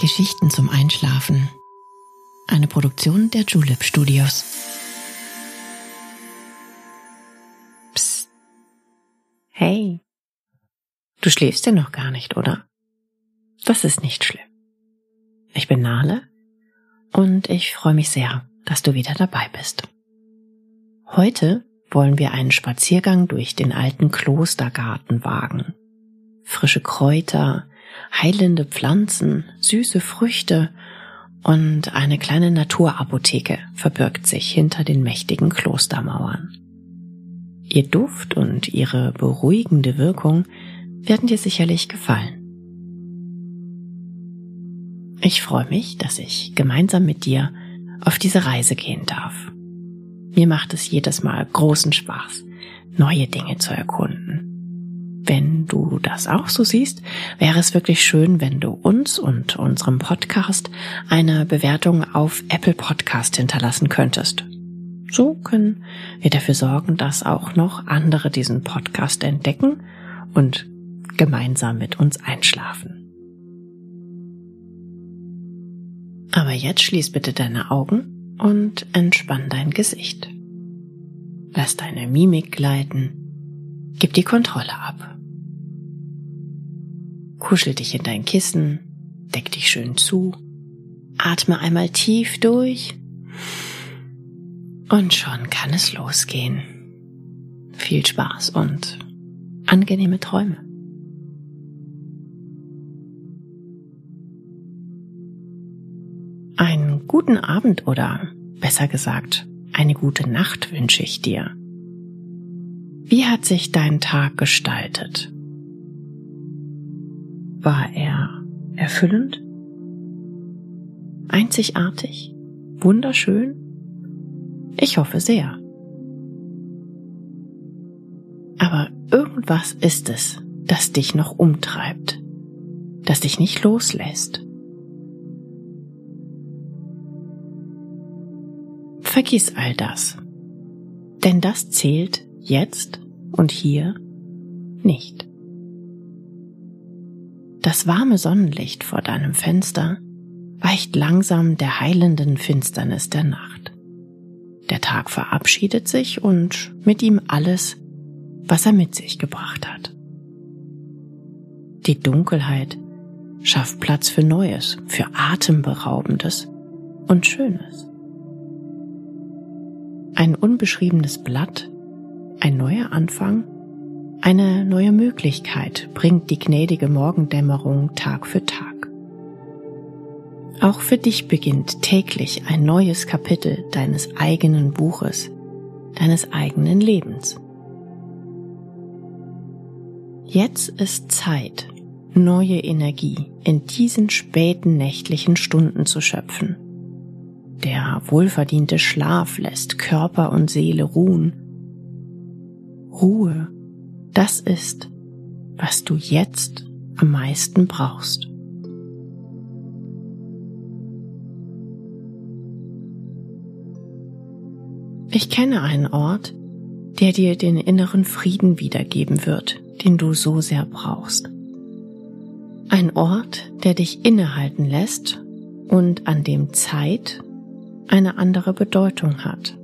Geschichten zum Einschlafen. Eine Produktion der Julep Studios. Psst. Hey. Du schläfst ja noch gar nicht, oder? Das ist nicht schlimm. Ich bin Nale und ich freue mich sehr, dass du wieder dabei bist. Heute wollen wir einen Spaziergang durch den alten Klostergarten wagen. Frische Kräuter, heilende Pflanzen, süße Früchte und eine kleine Naturapotheke verbirgt sich hinter den mächtigen Klostermauern. Ihr Duft und ihre beruhigende Wirkung werden dir sicherlich gefallen. Ich freue mich, dass ich gemeinsam mit dir auf diese Reise gehen darf. Mir macht es jedes Mal großen Spaß, neue Dinge zu erkunden. Wenn du das auch so siehst, wäre es wirklich schön, wenn du uns und unserem Podcast eine Bewertung auf Apple Podcast hinterlassen könntest. So können wir dafür sorgen, dass auch noch andere diesen Podcast entdecken und gemeinsam mit uns einschlafen. Aber jetzt schließ bitte deine Augen und entspann dein Gesicht. Lass deine Mimik gleiten Gib die Kontrolle ab. Kuschel dich in dein Kissen, deck dich schön zu, atme einmal tief durch und schon kann es losgehen. Viel Spaß und angenehme Träume. Einen guten Abend oder besser gesagt, eine gute Nacht wünsche ich dir. Wie hat sich dein Tag gestaltet? War er erfüllend? Einzigartig? Wunderschön? Ich hoffe sehr. Aber irgendwas ist es, das dich noch umtreibt, das dich nicht loslässt. Vergiss all das, denn das zählt jetzt und hier nicht. Das warme Sonnenlicht vor deinem Fenster weicht langsam der heilenden Finsternis der Nacht. Der Tag verabschiedet sich und mit ihm alles, was er mit sich gebracht hat. Die Dunkelheit schafft Platz für Neues, für Atemberaubendes und Schönes. Ein unbeschriebenes Blatt ein neuer Anfang, eine neue Möglichkeit bringt die gnädige Morgendämmerung Tag für Tag. Auch für dich beginnt täglich ein neues Kapitel deines eigenen Buches, deines eigenen Lebens. Jetzt ist Zeit, neue Energie in diesen späten nächtlichen Stunden zu schöpfen. Der wohlverdiente Schlaf lässt Körper und Seele ruhen Ruhe, das ist, was du jetzt am meisten brauchst. Ich kenne einen Ort, der dir den inneren Frieden wiedergeben wird, den du so sehr brauchst. Ein Ort, der dich innehalten lässt und an dem Zeit eine andere Bedeutung hat.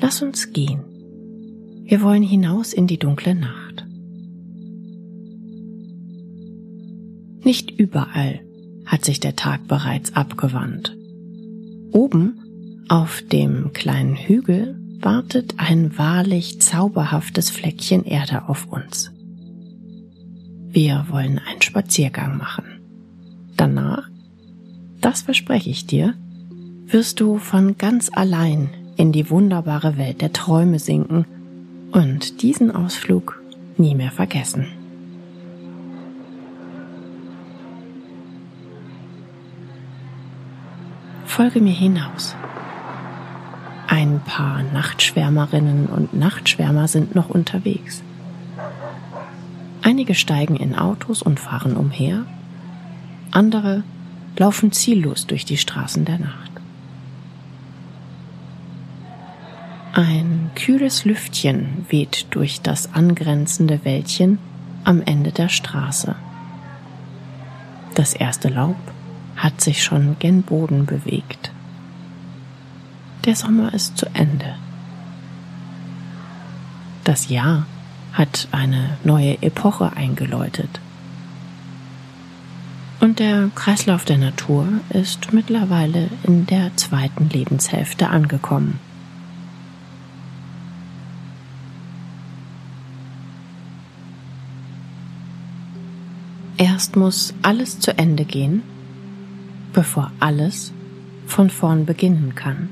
Lass uns gehen. Wir wollen hinaus in die dunkle Nacht. Nicht überall hat sich der Tag bereits abgewandt. Oben auf dem kleinen Hügel wartet ein wahrlich zauberhaftes Fleckchen Erde auf uns. Wir wollen einen Spaziergang machen. Danach, das verspreche ich dir, wirst du von ganz allein in die wunderbare Welt der Träume sinken und diesen Ausflug nie mehr vergessen. Folge mir hinaus. Ein paar Nachtschwärmerinnen und Nachtschwärmer sind noch unterwegs. Einige steigen in Autos und fahren umher, andere laufen ziellos durch die Straßen der Nacht. Ein kühles Lüftchen weht durch das angrenzende Wäldchen am Ende der Straße. Das erste Laub hat sich schon gen Boden bewegt. Der Sommer ist zu Ende. Das Jahr hat eine neue Epoche eingeläutet. Und der Kreislauf der Natur ist mittlerweile in der zweiten Lebenshälfte angekommen. Erst muss alles zu Ende gehen, bevor alles von vorn beginnen kann.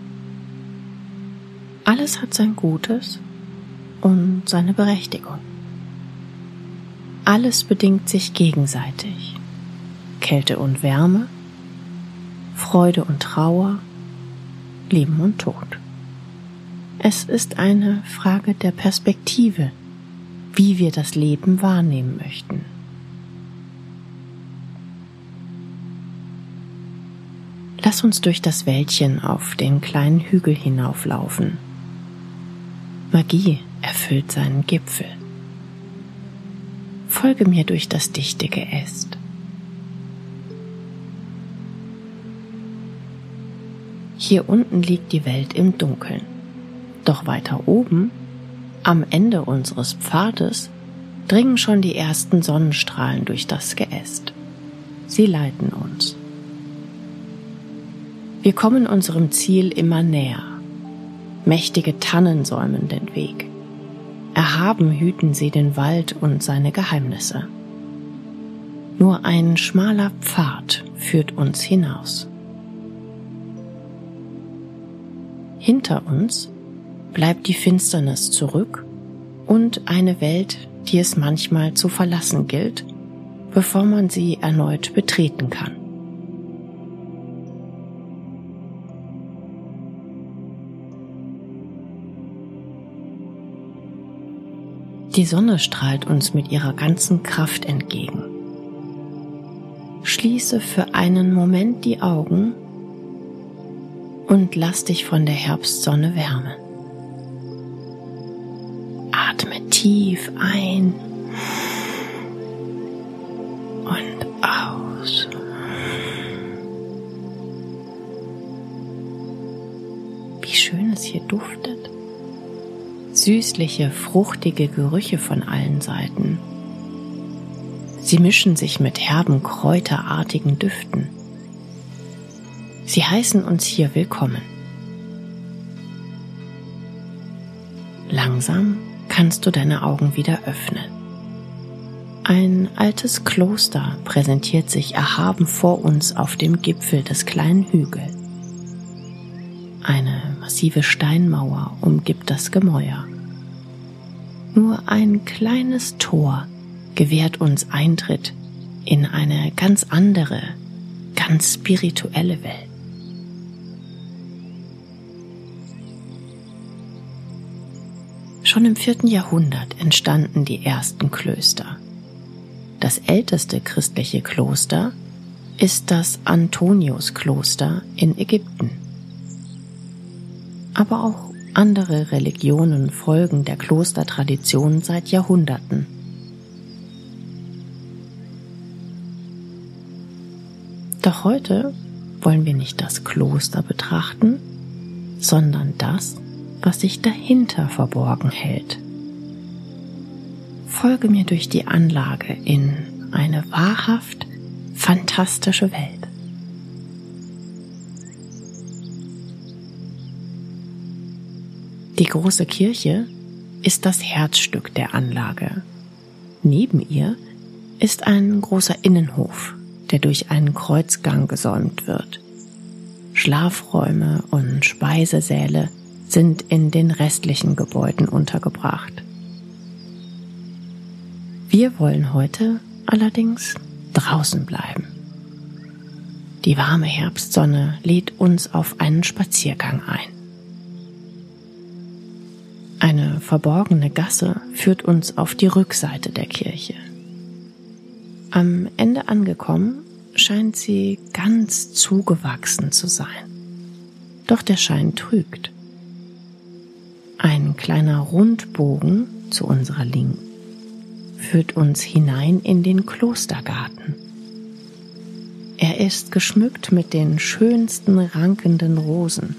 Alles hat sein Gutes und seine Berechtigung. Alles bedingt sich gegenseitig. Kälte und Wärme, Freude und Trauer, Leben und Tod. Es ist eine Frage der Perspektive, wie wir das Leben wahrnehmen möchten. Lass uns durch das Wäldchen auf den kleinen Hügel hinauflaufen. Magie erfüllt seinen Gipfel. Folge mir durch das dichte Geäst. Hier unten liegt die Welt im Dunkeln. Doch weiter oben, am Ende unseres Pfades, dringen schon die ersten Sonnenstrahlen durch das Geäst. Sie leiten uns. Wir kommen unserem Ziel immer näher. Mächtige Tannen säumen den Weg. Erhaben hüten sie den Wald und seine Geheimnisse. Nur ein schmaler Pfad führt uns hinaus. Hinter uns bleibt die Finsternis zurück und eine Welt, die es manchmal zu verlassen gilt, bevor man sie erneut betreten kann. Die Sonne strahlt uns mit ihrer ganzen Kraft entgegen. Schließe für einen Moment die Augen und lass dich von der Herbstsonne wärmen. Atme tief ein und aus. Wie schön es hier duftet süßliche, fruchtige Gerüche von allen Seiten. Sie mischen sich mit herben, kräuterartigen Düften. Sie heißen uns hier willkommen. Langsam kannst du deine Augen wieder öffnen. Ein altes Kloster präsentiert sich erhaben vor uns auf dem Gipfel des kleinen Hügels. Eine massive Steinmauer umgibt das Gemäuer. Ein kleines Tor gewährt uns Eintritt in eine ganz andere, ganz spirituelle Welt. Schon im vierten Jahrhundert entstanden die ersten Klöster. Das älteste christliche Kloster ist das Antoniuskloster in Ägypten. Aber auch andere Religionen folgen der Klostertradition seit Jahrhunderten. Doch heute wollen wir nicht das Kloster betrachten, sondern das, was sich dahinter verborgen hält. Folge mir durch die Anlage in eine wahrhaft fantastische Welt. Die große Kirche ist das Herzstück der Anlage. Neben ihr ist ein großer Innenhof, der durch einen Kreuzgang gesäumt wird. Schlafräume und Speisesäle sind in den restlichen Gebäuden untergebracht. Wir wollen heute allerdings draußen bleiben. Die warme Herbstsonne lädt uns auf einen Spaziergang ein. Eine verborgene Gasse führt uns auf die Rückseite der Kirche. Am Ende angekommen scheint sie ganz zugewachsen zu sein. Doch der Schein trügt. Ein kleiner Rundbogen zu unserer Linken führt uns hinein in den Klostergarten. Er ist geschmückt mit den schönsten rankenden Rosen.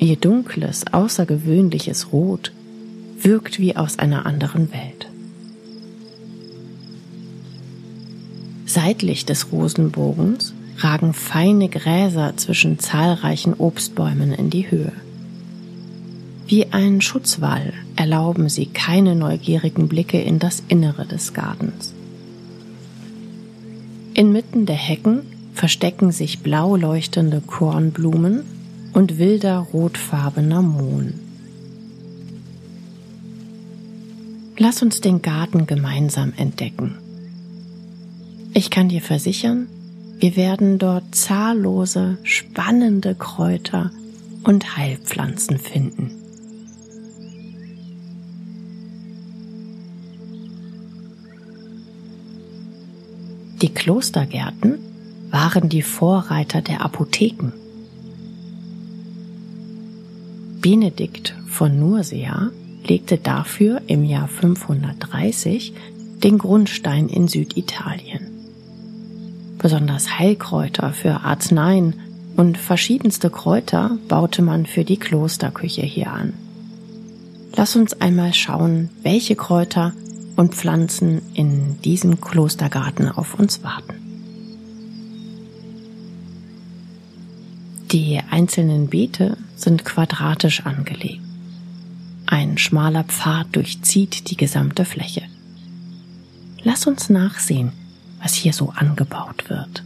Ihr dunkles, außergewöhnliches Rot wirkt wie aus einer anderen Welt. Seitlich des Rosenbogens ragen feine Gräser zwischen zahlreichen Obstbäumen in die Höhe. Wie ein Schutzwall erlauben sie keine neugierigen Blicke in das Innere des Gartens. Inmitten der Hecken verstecken sich blau leuchtende Kornblumen und wilder rotfarbener Mohn. Lass uns den Garten gemeinsam entdecken. Ich kann dir versichern, wir werden dort zahllose, spannende Kräuter und Heilpflanzen finden. Die Klostergärten waren die Vorreiter der Apotheken. Benedikt von Nursea legte dafür im Jahr 530 den Grundstein in Süditalien. Besonders Heilkräuter für Arzneien und verschiedenste Kräuter baute man für die Klosterküche hier an. Lass uns einmal schauen, welche Kräuter und Pflanzen in diesem Klostergarten auf uns warten. Die einzelnen Beete sind quadratisch angelegt. Ein schmaler Pfad durchzieht die gesamte Fläche. Lass uns nachsehen, was hier so angebaut wird.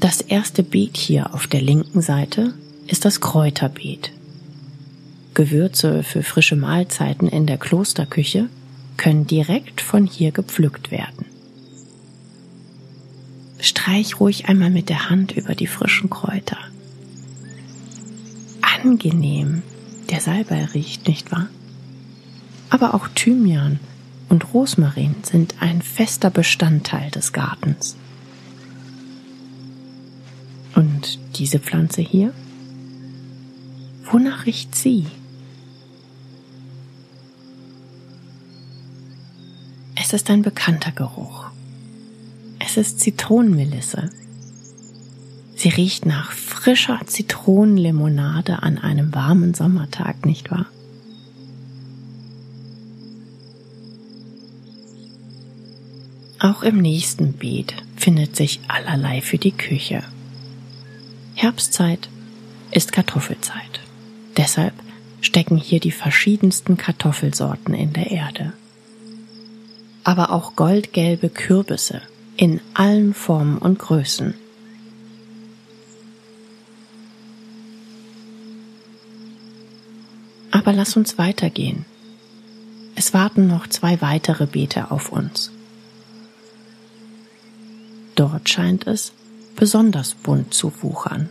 Das erste Beet hier auf der linken Seite ist das Kräuterbeet. Gewürze für frische Mahlzeiten in der Klosterküche können direkt von hier gepflückt werden. Streich ruhig einmal mit der Hand über die frischen Kräuter. Angenehm, der Salbei riecht, nicht wahr? aber auch Thymian und Rosmarin sind ein fester Bestandteil des Gartens. Und diese Pflanze hier? Wonach riecht sie? Es ist ein bekannter Geruch. Ist Zitronenmelisse. Sie riecht nach frischer Zitronenlimonade an einem warmen Sommertag, nicht wahr? Auch im nächsten Beet findet sich allerlei für die Küche. Herbstzeit ist Kartoffelzeit. Deshalb stecken hier die verschiedensten Kartoffelsorten in der Erde. Aber auch goldgelbe Kürbisse in allen Formen und Größen. Aber lass uns weitergehen. Es warten noch zwei weitere Beete auf uns. Dort scheint es besonders bunt zu wuchern.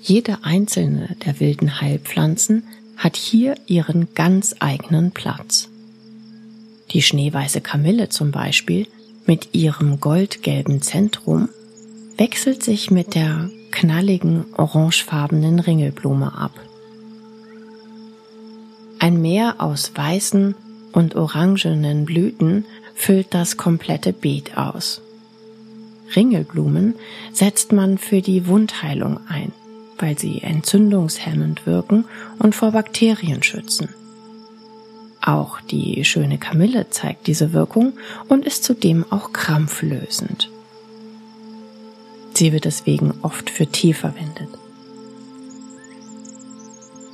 Jede einzelne der wilden Heilpflanzen hat hier ihren ganz eigenen Platz. Die schneeweiße Kamille zum Beispiel mit ihrem goldgelben Zentrum wechselt sich mit der knalligen orangefarbenen Ringelblume ab. Ein Meer aus weißen und orangenen Blüten füllt das komplette Beet aus. Ringelblumen setzt man für die Wundheilung ein, weil sie entzündungshemmend wirken und vor Bakterien schützen. Auch die schöne Kamille zeigt diese Wirkung und ist zudem auch krampflösend. Sie wird deswegen oft für Tee verwendet.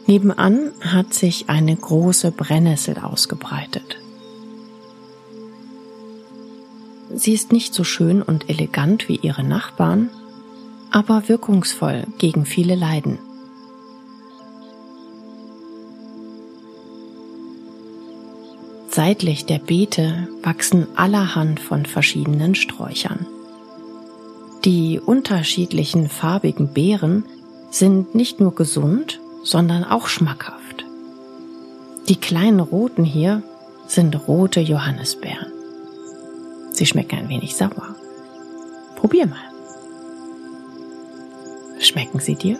Nebenan hat sich eine große Brennnessel ausgebreitet. Sie ist nicht so schön und elegant wie ihre Nachbarn, aber wirkungsvoll gegen viele Leiden. Seitlich der Beete wachsen allerhand von verschiedenen Sträuchern. Die unterschiedlichen farbigen Beeren sind nicht nur gesund, sondern auch schmackhaft. Die kleinen roten hier sind rote Johannisbeeren. Sie schmecken ein wenig sauer. Probier mal. Schmecken sie dir?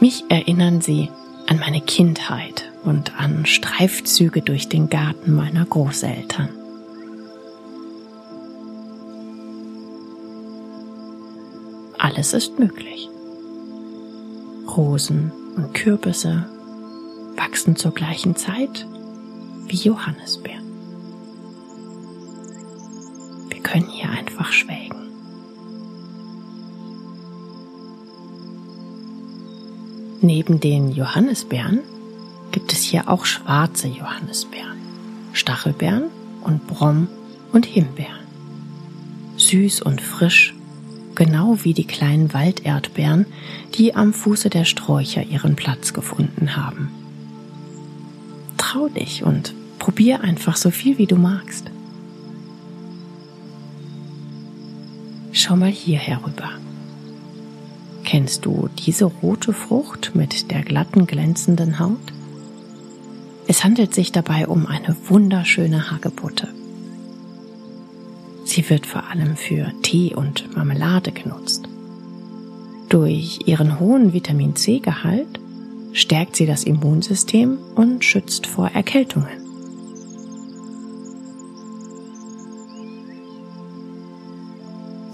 Mich erinnern sie an meine Kindheit und an Streifzüge durch den Garten meiner Großeltern. Alles ist möglich. Rosen und Kürbisse wachsen zur gleichen Zeit wie Johannisbeeren. Wir können hier einfach schwelgen. Neben den Johannisbeeren gibt es hier auch schwarze Johannisbeeren, Stachelbeeren und Brom- und Himbeeren. Süß und frisch, genau wie die kleinen Walderdbeeren, die am Fuße der Sträucher ihren Platz gefunden haben. Trau dich und probier einfach so viel wie du magst. Schau mal hier herüber. Kennst du diese rote Frucht mit der glatten, glänzenden Haut? Es handelt sich dabei um eine wunderschöne Hagebutte. Sie wird vor allem für Tee und Marmelade genutzt. Durch ihren hohen Vitamin C-Gehalt stärkt sie das Immunsystem und schützt vor Erkältungen.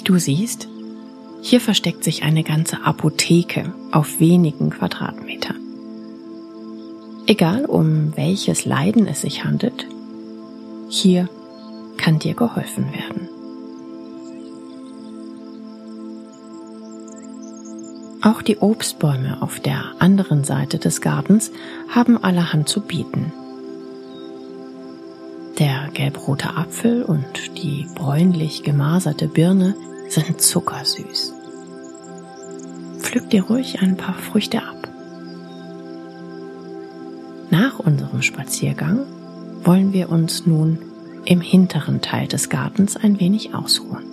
Du siehst, hier versteckt sich eine ganze Apotheke auf wenigen Quadratmetern. Egal um welches Leiden es sich handelt, hier kann dir geholfen werden. Auch die Obstbäume auf der anderen Seite des Gartens haben allerhand zu bieten. Der gelbrote Apfel und die bräunlich gemaserte Birne sind zuckersüß. Pflück dir ruhig ein paar Früchte ab. Nach unserem Spaziergang wollen wir uns nun im hinteren Teil des Gartens ein wenig ausruhen.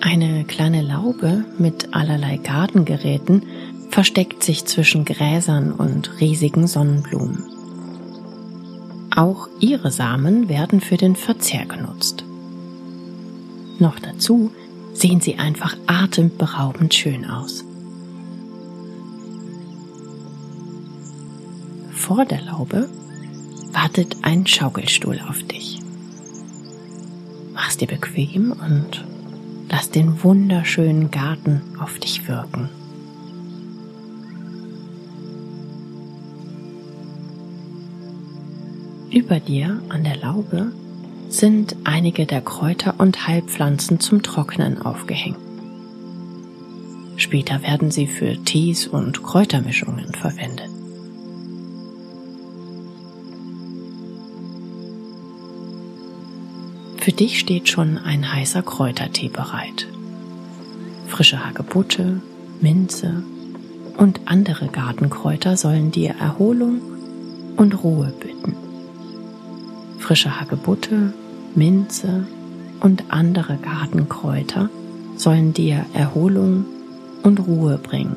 Eine kleine Laube mit allerlei Gartengeräten versteckt sich zwischen Gräsern und riesigen Sonnenblumen. Auch ihre Samen werden für den Verzehr genutzt. Noch dazu sehen sie einfach atemberaubend schön aus. Vor der Laube wartet ein Schaukelstuhl auf dich. Mach's dir bequem und lass den wunderschönen Garten auf dich wirken. Über dir an der Laube sind einige der Kräuter und Heilpflanzen zum Trocknen aufgehängt. Später werden sie für Tees und Kräutermischungen verwendet. Für dich steht schon ein heißer Kräutertee bereit. Frische Hagebutte, Minze und andere Gartenkräuter sollen dir Erholung und Ruhe bitten frische Hagebutte, Minze und andere Gartenkräuter sollen dir Erholung und Ruhe bringen.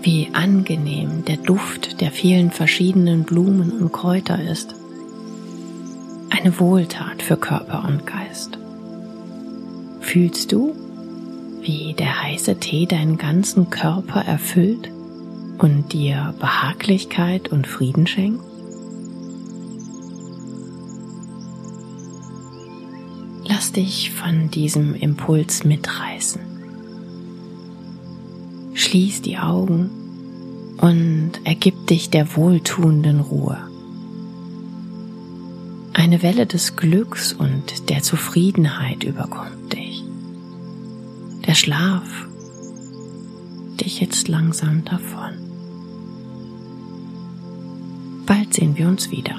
Wie angenehm der Duft der vielen verschiedenen Blumen und Kräuter ist. Eine Wohltat für Körper und Geist. Fühlst du, wie der heiße Tee deinen ganzen Körper erfüllt und dir Behaglichkeit und Frieden schenkt? Lass dich von diesem Impuls mitreißen. Schließ die Augen und ergib dich der wohltuenden Ruhe. Eine Welle des Glücks und der Zufriedenheit überkommt dich. Der Schlaf dich jetzt langsam davon. Bald sehen wir uns wieder.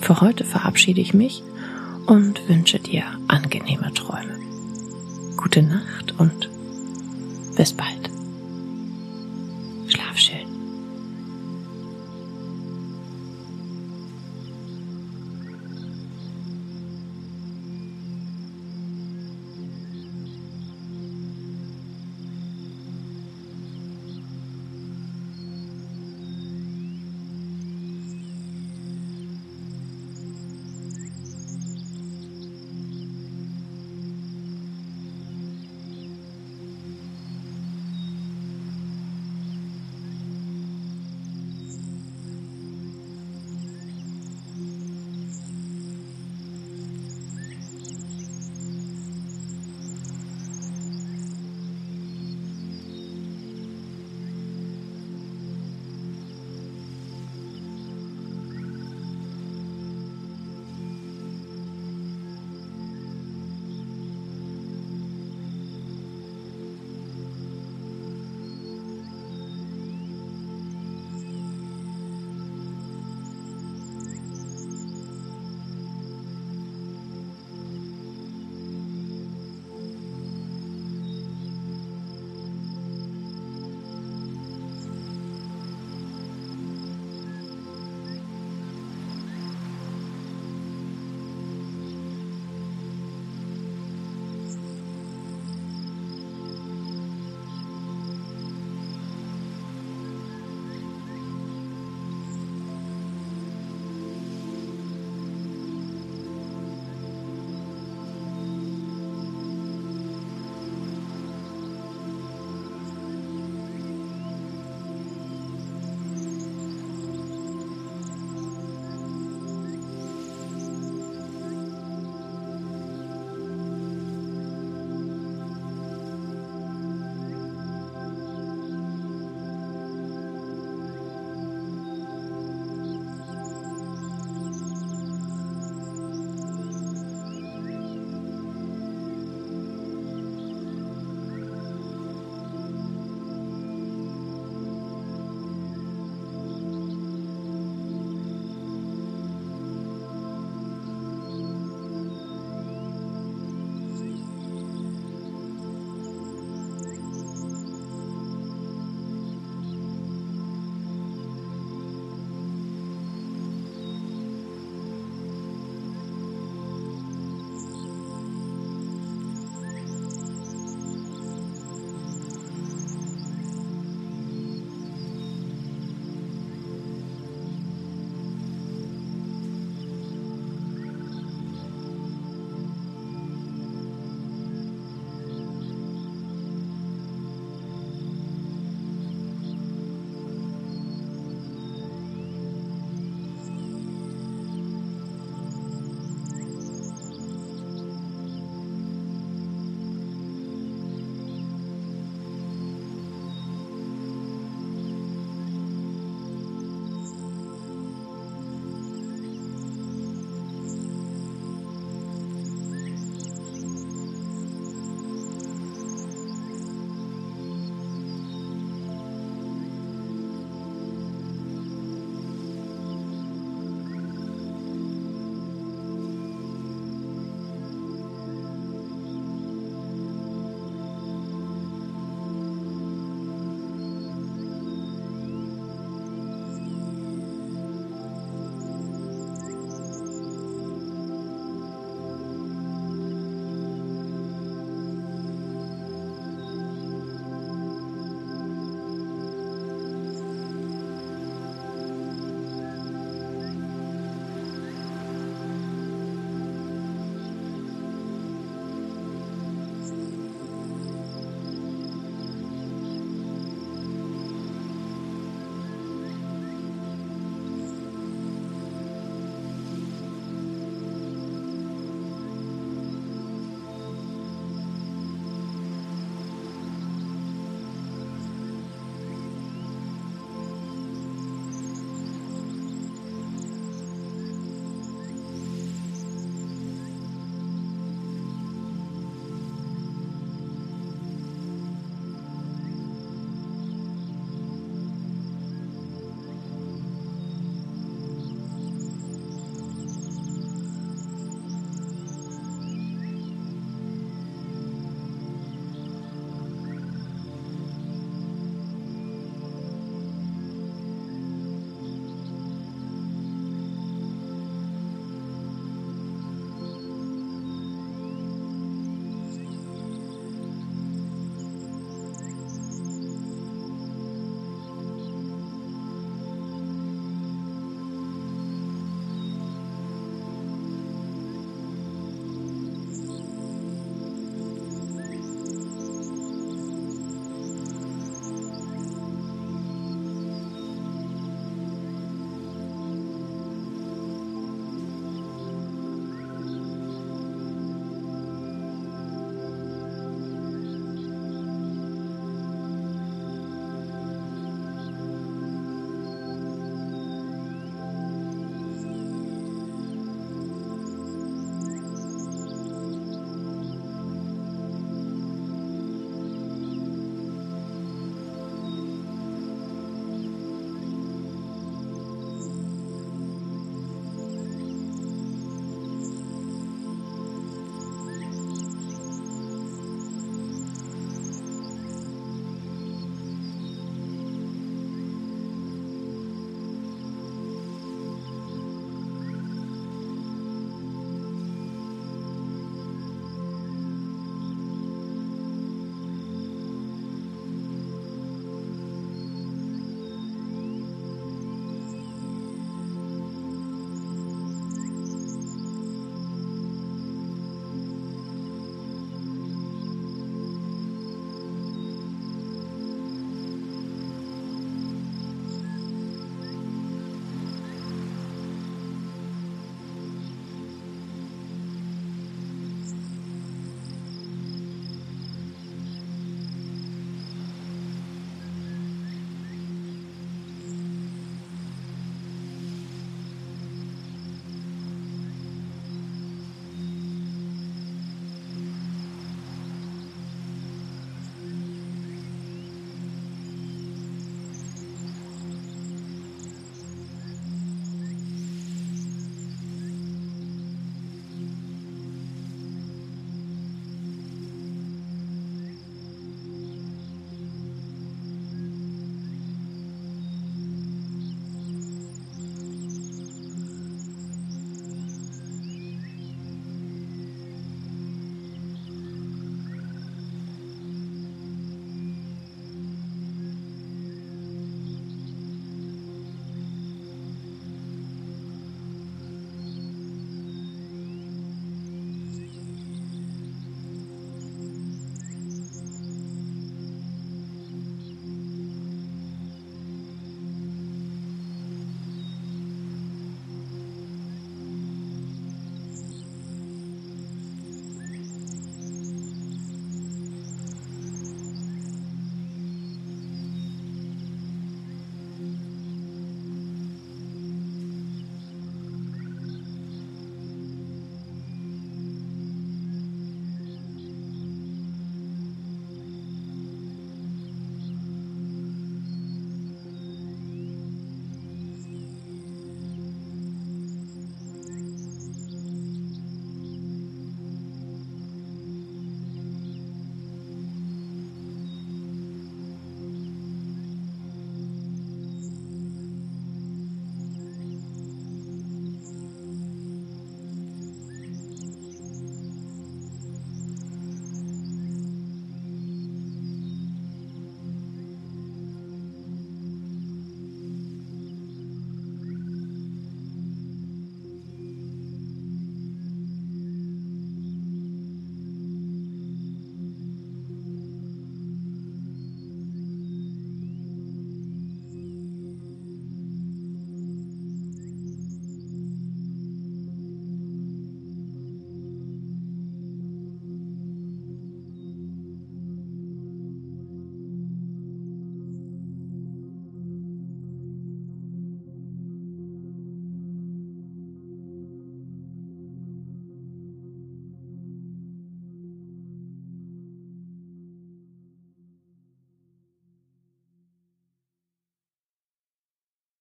Für heute verabschiede ich mich und wünsche dir angenehme Träume. Gute Nacht und bis bald.